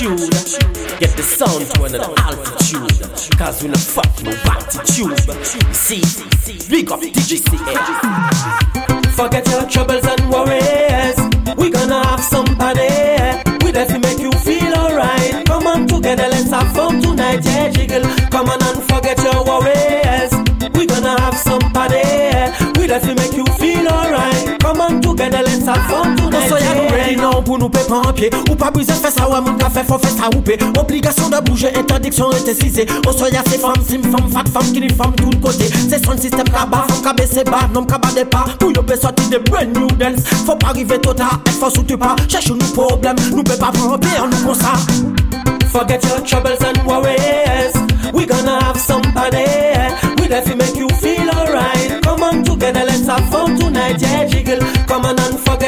attitude. Get the sound to another altitude. Cause we not fuck no attitude. See, big up DJ C-Air. Forget your troubles and worries. We gonna have somebody. We there to make you feel alright. Come on together, let's have fun tonight. Yeah, jiggle. Come on and forget your worries. We gonna have somebody. We there to make you feel alright. Come on together, let's have fun tonight. Pour nous nou pe pampye Ou pas bize fè sa wè moun ka fè fò fè sa oupe Obligasyon de bouje, interdiksyon ete size O so ya se fam, sim fam, fat fam, kini fam tout kote Se son sistem kaba, fam kabe se ba, nom kaba de pa Pou yo pe soti de brand new dance. Fò pa rive tota, et fò sou tu pa Chèche nou problem, nou pe pa pampye, an nou kon sa Forget your troubles and worries. We gonna have somebody. We there to make you feel alright. Come on together, let's have fun tonight Yeah, jiggle, come on and forget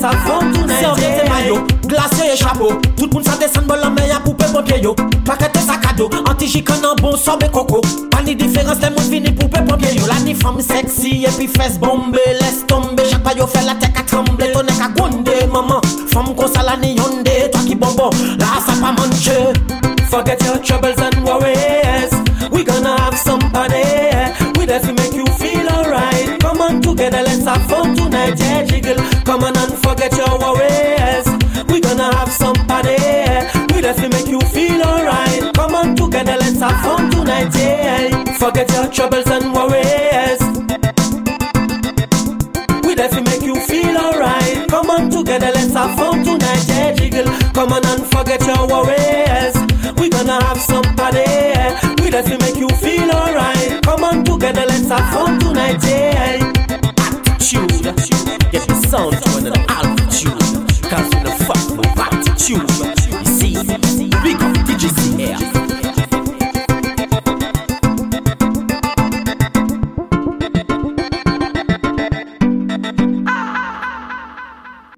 salvon Tout se omete mayo, glasye e chapo Tout moun sa desen bolan me ya poupe popye yo. Pakete sakado, anti-jikan nan bon sobe koko Pa ni diferans de moun vini poupe popye yo. La ni fam seksi epi fes bombe Les tombe, chak pa yo fe la tek a tremble Tone ka gonde, maman, fam konsa la ni yonde Toa ki bonbon, la sa pa manje Forget your troubles and worries. Come on and forget your worries. We gonna have somebody. We there to make you feel alright. Come on together, let's have fun tonight. Yeah, forget your troubles and worries. We to make you feel alright. Come on together, let's have fun tonight. Yeah, jiggle. Come on and forget your worries. We gonna have some somebody. We to make you feel alright. Come on together, let's have fun tonight. Yeah.